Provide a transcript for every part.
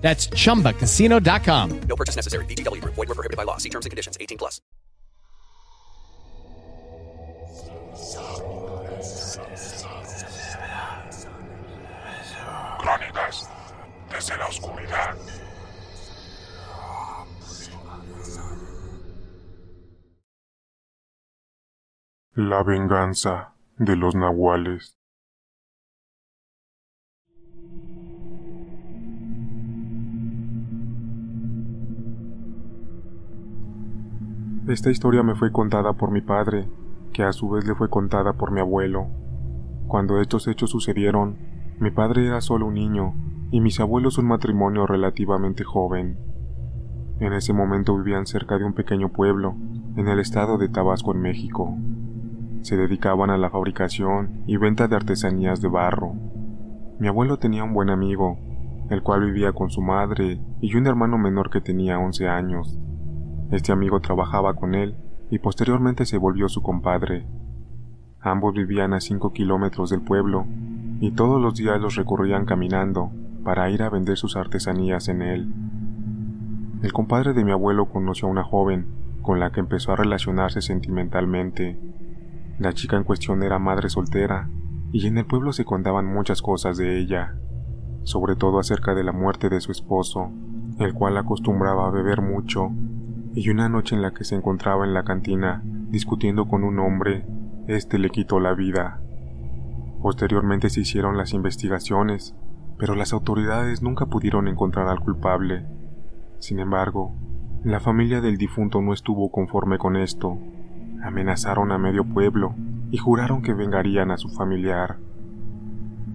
That's chumbacasino.com. No purchase necessary. VGW Group. Void were prohibited by law. See terms and conditions. 18 plus. Crónicas desde la oscuridad. La venganza de los nahuales. Esta historia me fue contada por mi padre, que a su vez le fue contada por mi abuelo. Cuando estos hechos sucedieron, mi padre era solo un niño y mis abuelos un matrimonio relativamente joven. En ese momento vivían cerca de un pequeño pueblo, en el estado de Tabasco, en México. Se dedicaban a la fabricación y venta de artesanías de barro. Mi abuelo tenía un buen amigo, el cual vivía con su madre y un hermano menor que tenía 11 años. Este amigo trabajaba con él y posteriormente se volvió su compadre. Ambos vivían a 5 kilómetros del pueblo y todos los días los recorrían caminando para ir a vender sus artesanías en él. El compadre de mi abuelo conoció a una joven con la que empezó a relacionarse sentimentalmente. La chica en cuestión era madre soltera y en el pueblo se contaban muchas cosas de ella, sobre todo acerca de la muerte de su esposo, el cual acostumbraba a beber mucho y una noche en la que se encontraba en la cantina discutiendo con un hombre, éste le quitó la vida. Posteriormente se hicieron las investigaciones, pero las autoridades nunca pudieron encontrar al culpable. Sin embargo, la familia del difunto no estuvo conforme con esto. Amenazaron a medio pueblo y juraron que vengarían a su familiar.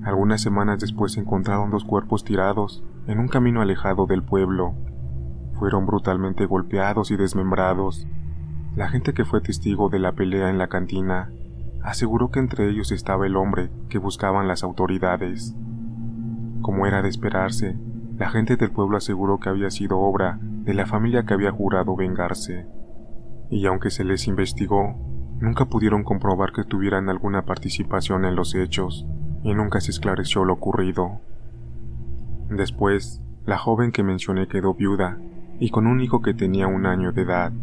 Algunas semanas después encontraron dos cuerpos tirados en un camino alejado del pueblo fueron brutalmente golpeados y desmembrados. La gente que fue testigo de la pelea en la cantina aseguró que entre ellos estaba el hombre que buscaban las autoridades. Como era de esperarse, la gente del pueblo aseguró que había sido obra de la familia que había jurado vengarse. Y aunque se les investigó, nunca pudieron comprobar que tuvieran alguna participación en los hechos, y nunca se esclareció lo ocurrido. Después, la joven que mencioné quedó viuda y con un hijo que tenía un año de edad.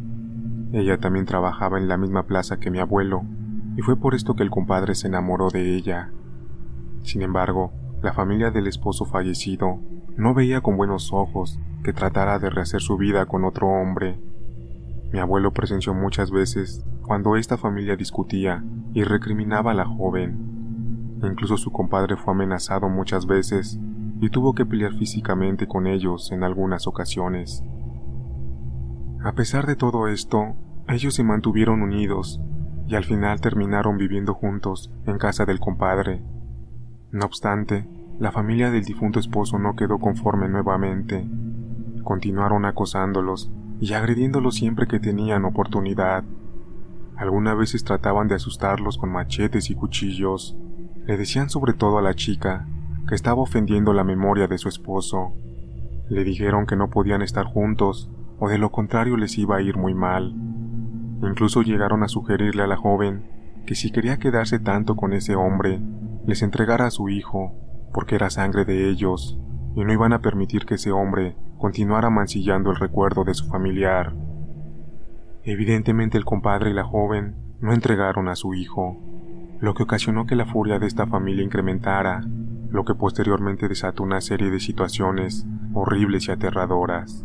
Ella también trabajaba en la misma plaza que mi abuelo, y fue por esto que el compadre se enamoró de ella. Sin embargo, la familia del esposo fallecido no veía con buenos ojos que tratara de rehacer su vida con otro hombre. Mi abuelo presenció muchas veces cuando esta familia discutía y recriminaba a la joven. Incluso su compadre fue amenazado muchas veces y tuvo que pelear físicamente con ellos en algunas ocasiones. A pesar de todo esto, ellos se mantuvieron unidos y al final terminaron viviendo juntos en casa del compadre. No obstante, la familia del difunto esposo no quedó conforme nuevamente. Continuaron acosándolos y agrediéndolos siempre que tenían oportunidad. Algunas veces trataban de asustarlos con machetes y cuchillos. Le decían sobre todo a la chica que estaba ofendiendo la memoria de su esposo. Le dijeron que no podían estar juntos o de lo contrario les iba a ir muy mal. Incluso llegaron a sugerirle a la joven que si quería quedarse tanto con ese hombre, les entregara a su hijo, porque era sangre de ellos, y no iban a permitir que ese hombre continuara mancillando el recuerdo de su familiar. Evidentemente el compadre y la joven no entregaron a su hijo, lo que ocasionó que la furia de esta familia incrementara, lo que posteriormente desató una serie de situaciones horribles y aterradoras.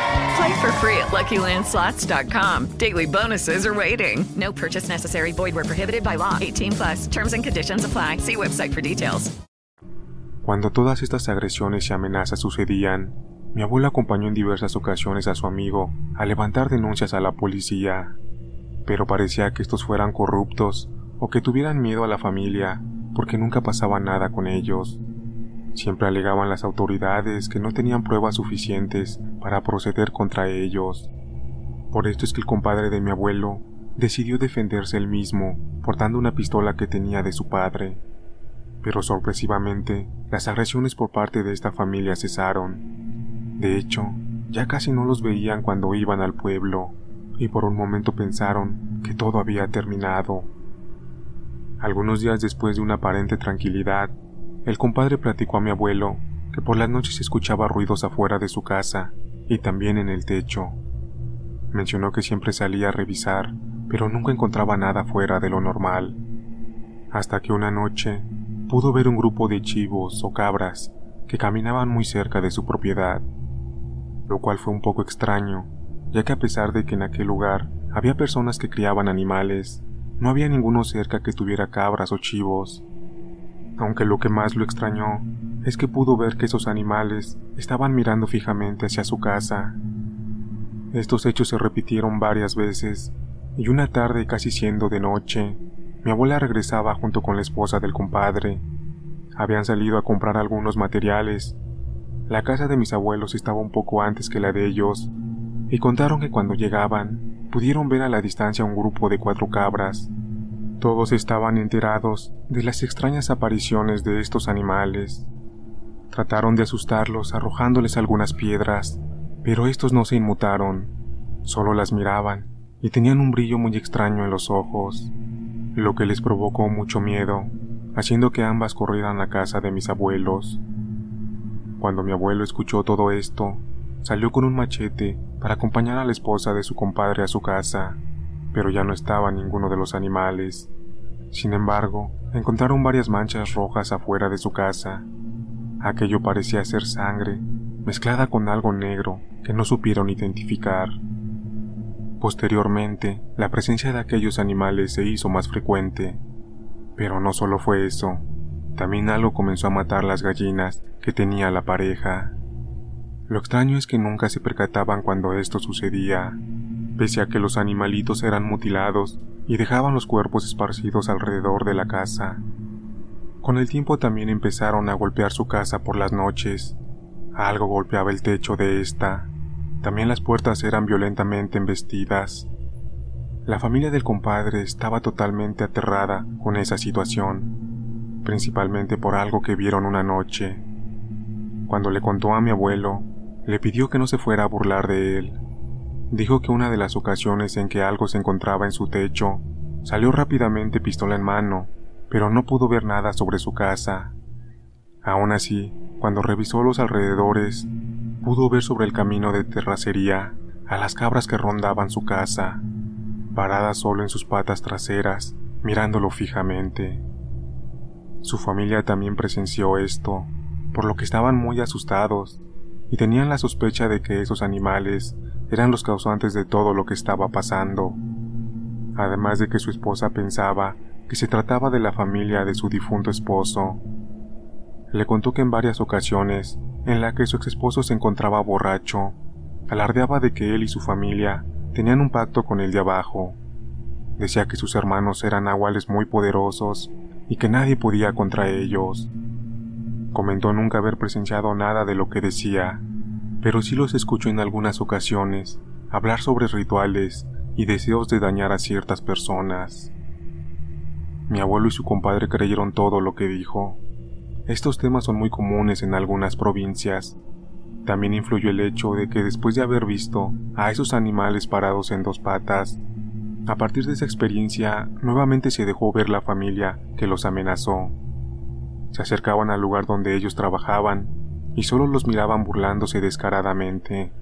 Play for free at LuckyLandSlots.com. Daily bonuses are waiting. No purchase necessary. Void were prohibited by law. 18 plus. Terms and conditions apply. See website for details. Cuando todas estas agresiones y amenazas sucedían, mi abuelo acompañó en diversas ocasiones a su amigo a levantar denuncias a la policía, pero parecía que estos fueran corruptos o que tuvieran miedo a la familia porque nunca pasaba nada con ellos. Siempre alegaban las autoridades que no tenían pruebas suficientes para proceder contra ellos. Por esto es que el compadre de mi abuelo decidió defenderse él mismo portando una pistola que tenía de su padre. Pero sorpresivamente, las agresiones por parte de esta familia cesaron. De hecho, ya casi no los veían cuando iban al pueblo, y por un momento pensaron que todo había terminado. Algunos días después de una aparente tranquilidad, el compadre platicó a mi abuelo que por las noches escuchaba ruidos afuera de su casa y también en el techo. Mencionó que siempre salía a revisar, pero nunca encontraba nada fuera de lo normal. Hasta que una noche pudo ver un grupo de chivos o cabras que caminaban muy cerca de su propiedad, lo cual fue un poco extraño, ya que a pesar de que en aquel lugar había personas que criaban animales, no había ninguno cerca que tuviera cabras o chivos. Aunque lo que más lo extrañó es que pudo ver que esos animales estaban mirando fijamente hacia su casa. Estos hechos se repitieron varias veces, y una tarde casi siendo de noche, mi abuela regresaba junto con la esposa del compadre. Habían salido a comprar algunos materiales. La casa de mis abuelos estaba un poco antes que la de ellos, y contaron que cuando llegaban, pudieron ver a la distancia un grupo de cuatro cabras. Todos estaban enterados de las extrañas apariciones de estos animales. Trataron de asustarlos arrojándoles algunas piedras, pero estos no se inmutaron, solo las miraban y tenían un brillo muy extraño en los ojos, lo que les provocó mucho miedo, haciendo que ambas corrieran a casa de mis abuelos. Cuando mi abuelo escuchó todo esto, salió con un machete para acompañar a la esposa de su compadre a su casa, pero ya no estaba ninguno de los animales. Sin embargo, encontraron varias manchas rojas afuera de su casa. Aquello parecía ser sangre, mezclada con algo negro que no supieron identificar. Posteriormente, la presencia de aquellos animales se hizo más frecuente. Pero no solo fue eso, también algo comenzó a matar las gallinas que tenía la pareja. Lo extraño es que nunca se percataban cuando esto sucedía, pese a que los animalitos eran mutilados y dejaban los cuerpos esparcidos alrededor de la casa. Con el tiempo también empezaron a golpear su casa por las noches. Algo golpeaba el techo de esta. También las puertas eran violentamente embestidas. La familia del compadre estaba totalmente aterrada con esa situación, principalmente por algo que vieron una noche. Cuando le contó a mi abuelo, le pidió que no se fuera a burlar de él. Dijo que una de las ocasiones en que algo se encontraba en su techo, salió rápidamente pistola en mano, pero no pudo ver nada sobre su casa. Aún así, cuando revisó los alrededores, pudo ver sobre el camino de terracería a las cabras que rondaban su casa, paradas solo en sus patas traseras, mirándolo fijamente. Su familia también presenció esto, por lo que estaban muy asustados y tenían la sospecha de que esos animales eran los causantes de todo lo que estaba pasando, además de que su esposa pensaba que se trataba de la familia de su difunto esposo. Le contó que en varias ocasiones, en la que su ex esposo se encontraba borracho, alardeaba de que él y su familia tenían un pacto con el de abajo. Decía que sus hermanos eran nahuales muy poderosos y que nadie podía contra ellos. Comentó nunca haber presenciado nada de lo que decía, pero sí los escuchó en algunas ocasiones hablar sobre rituales y deseos de dañar a ciertas personas. Mi abuelo y su compadre creyeron todo lo que dijo. Estos temas son muy comunes en algunas provincias. También influyó el hecho de que después de haber visto a esos animales parados en dos patas, a partir de esa experiencia nuevamente se dejó ver la familia que los amenazó. Se acercaban al lugar donde ellos trabajaban y solo los miraban burlándose descaradamente.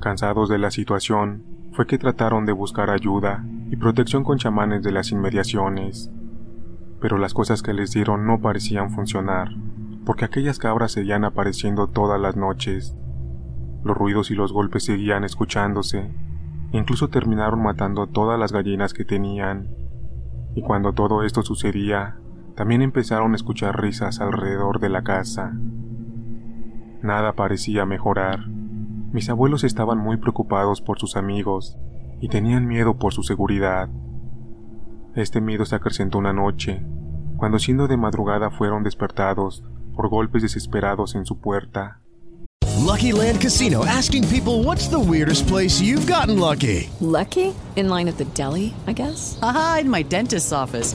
Cansados de la situación, fue que trataron de buscar ayuda y protección con chamanes de las inmediaciones. Pero las cosas que les dieron no parecían funcionar, porque aquellas cabras seguían apareciendo todas las noches. Los ruidos y los golpes seguían escuchándose, incluso terminaron matando todas las gallinas que tenían. Y cuando todo esto sucedía, también empezaron a escuchar risas alrededor de la casa. Nada parecía mejorar. Mis abuelos estaban muy preocupados por sus amigos y tenían miedo por su seguridad. Este miedo se acrecentó una noche, cuando siendo de madrugada fueron despertados por golpes desesperados en su puerta. Lucky Land Casino asking people what's the weirdest place you've gotten lucky? Lucky? In line at the deli, I guess? Aha, in my dentist's office.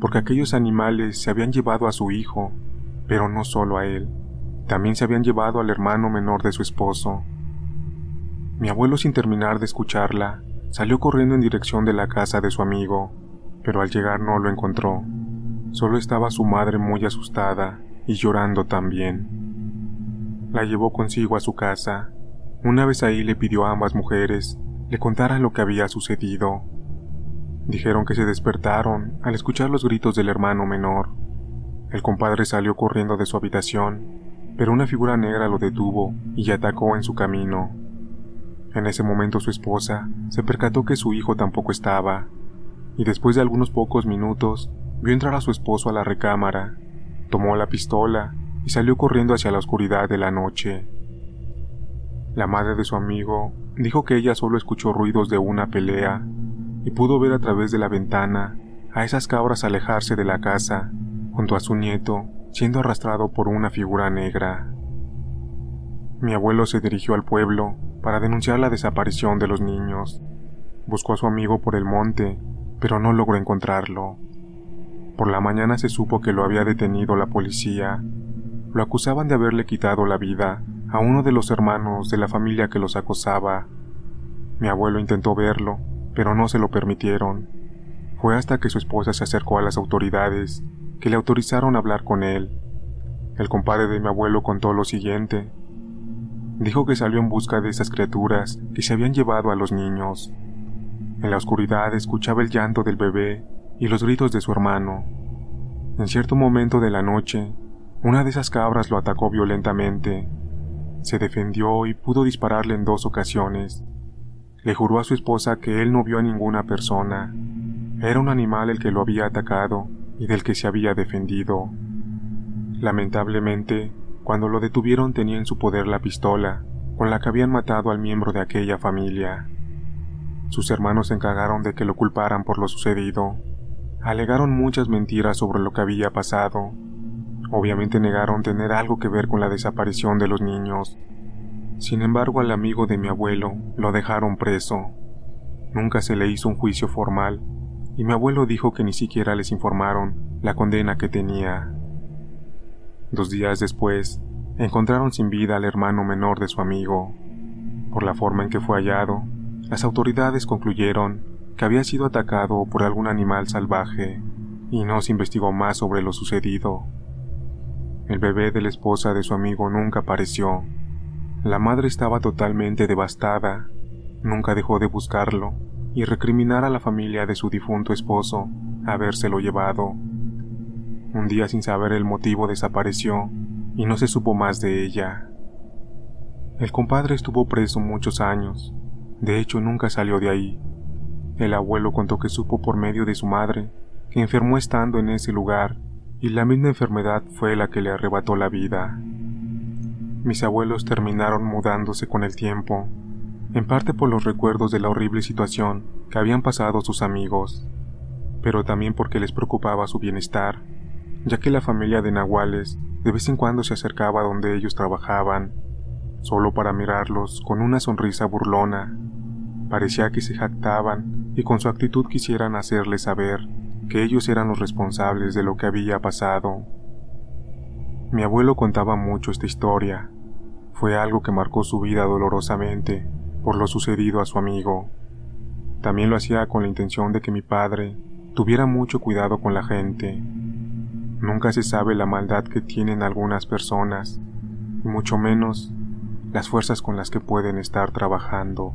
porque aquellos animales se habían llevado a su hijo, pero no solo a él. También se habían llevado al hermano menor de su esposo. Mi abuelo, sin terminar de escucharla, salió corriendo en dirección de la casa de su amigo, pero al llegar no lo encontró. Solo estaba su madre muy asustada y llorando también. La llevó consigo a su casa. Una vez ahí le pidió a ambas mujeres le contaran lo que había sucedido. Dijeron que se despertaron al escuchar los gritos del hermano menor. El compadre salió corriendo de su habitación, pero una figura negra lo detuvo y atacó en su camino. En ese momento su esposa se percató que su hijo tampoco estaba, y después de algunos pocos minutos vio entrar a su esposo a la recámara, tomó la pistola y salió corriendo hacia la oscuridad de la noche. La madre de su amigo dijo que ella solo escuchó ruidos de una pelea y pudo ver a través de la ventana a esas cabras alejarse de la casa, junto a su nieto, siendo arrastrado por una figura negra. Mi abuelo se dirigió al pueblo para denunciar la desaparición de los niños. Buscó a su amigo por el monte, pero no logró encontrarlo. Por la mañana se supo que lo había detenido la policía. Lo acusaban de haberle quitado la vida a uno de los hermanos de la familia que los acosaba. Mi abuelo intentó verlo, pero no se lo permitieron. Fue hasta que su esposa se acercó a las autoridades que le autorizaron a hablar con él. El compadre de mi abuelo contó lo siguiente. Dijo que salió en busca de esas criaturas que se habían llevado a los niños. En la oscuridad escuchaba el llanto del bebé y los gritos de su hermano. En cierto momento de la noche, una de esas cabras lo atacó violentamente. Se defendió y pudo dispararle en dos ocasiones. Le juró a su esposa que él no vio a ninguna persona. Era un animal el que lo había atacado y del que se había defendido. Lamentablemente, cuando lo detuvieron tenía en su poder la pistola con la que habían matado al miembro de aquella familia. Sus hermanos se encargaron de que lo culparan por lo sucedido. Alegaron muchas mentiras sobre lo que había pasado. Obviamente negaron tener algo que ver con la desaparición de los niños. Sin embargo, al amigo de mi abuelo lo dejaron preso. Nunca se le hizo un juicio formal, y mi abuelo dijo que ni siquiera les informaron la condena que tenía. Dos días después, encontraron sin vida al hermano menor de su amigo. Por la forma en que fue hallado, las autoridades concluyeron que había sido atacado por algún animal salvaje, y no se investigó más sobre lo sucedido. El bebé de la esposa de su amigo nunca apareció. La madre estaba totalmente devastada. Nunca dejó de buscarlo y recriminar a la familia de su difunto esposo habérselo llevado. Un día sin saber el motivo desapareció y no se supo más de ella. El compadre estuvo preso muchos años, de hecho nunca salió de ahí. El abuelo contó que supo por medio de su madre que enfermó estando en ese lugar y la misma enfermedad fue la que le arrebató la vida. Mis abuelos terminaron mudándose con el tiempo, en parte por los recuerdos de la horrible situación que habían pasado sus amigos, pero también porque les preocupaba su bienestar, ya que la familia de Nahuales de vez en cuando se acercaba donde ellos trabajaban, solo para mirarlos con una sonrisa burlona. Parecía que se jactaban y con su actitud quisieran hacerles saber que ellos eran los responsables de lo que había pasado. Mi abuelo contaba mucho esta historia. Fue algo que marcó su vida dolorosamente por lo sucedido a su amigo. También lo hacía con la intención de que mi padre tuviera mucho cuidado con la gente. Nunca se sabe la maldad que tienen algunas personas, y mucho menos las fuerzas con las que pueden estar trabajando.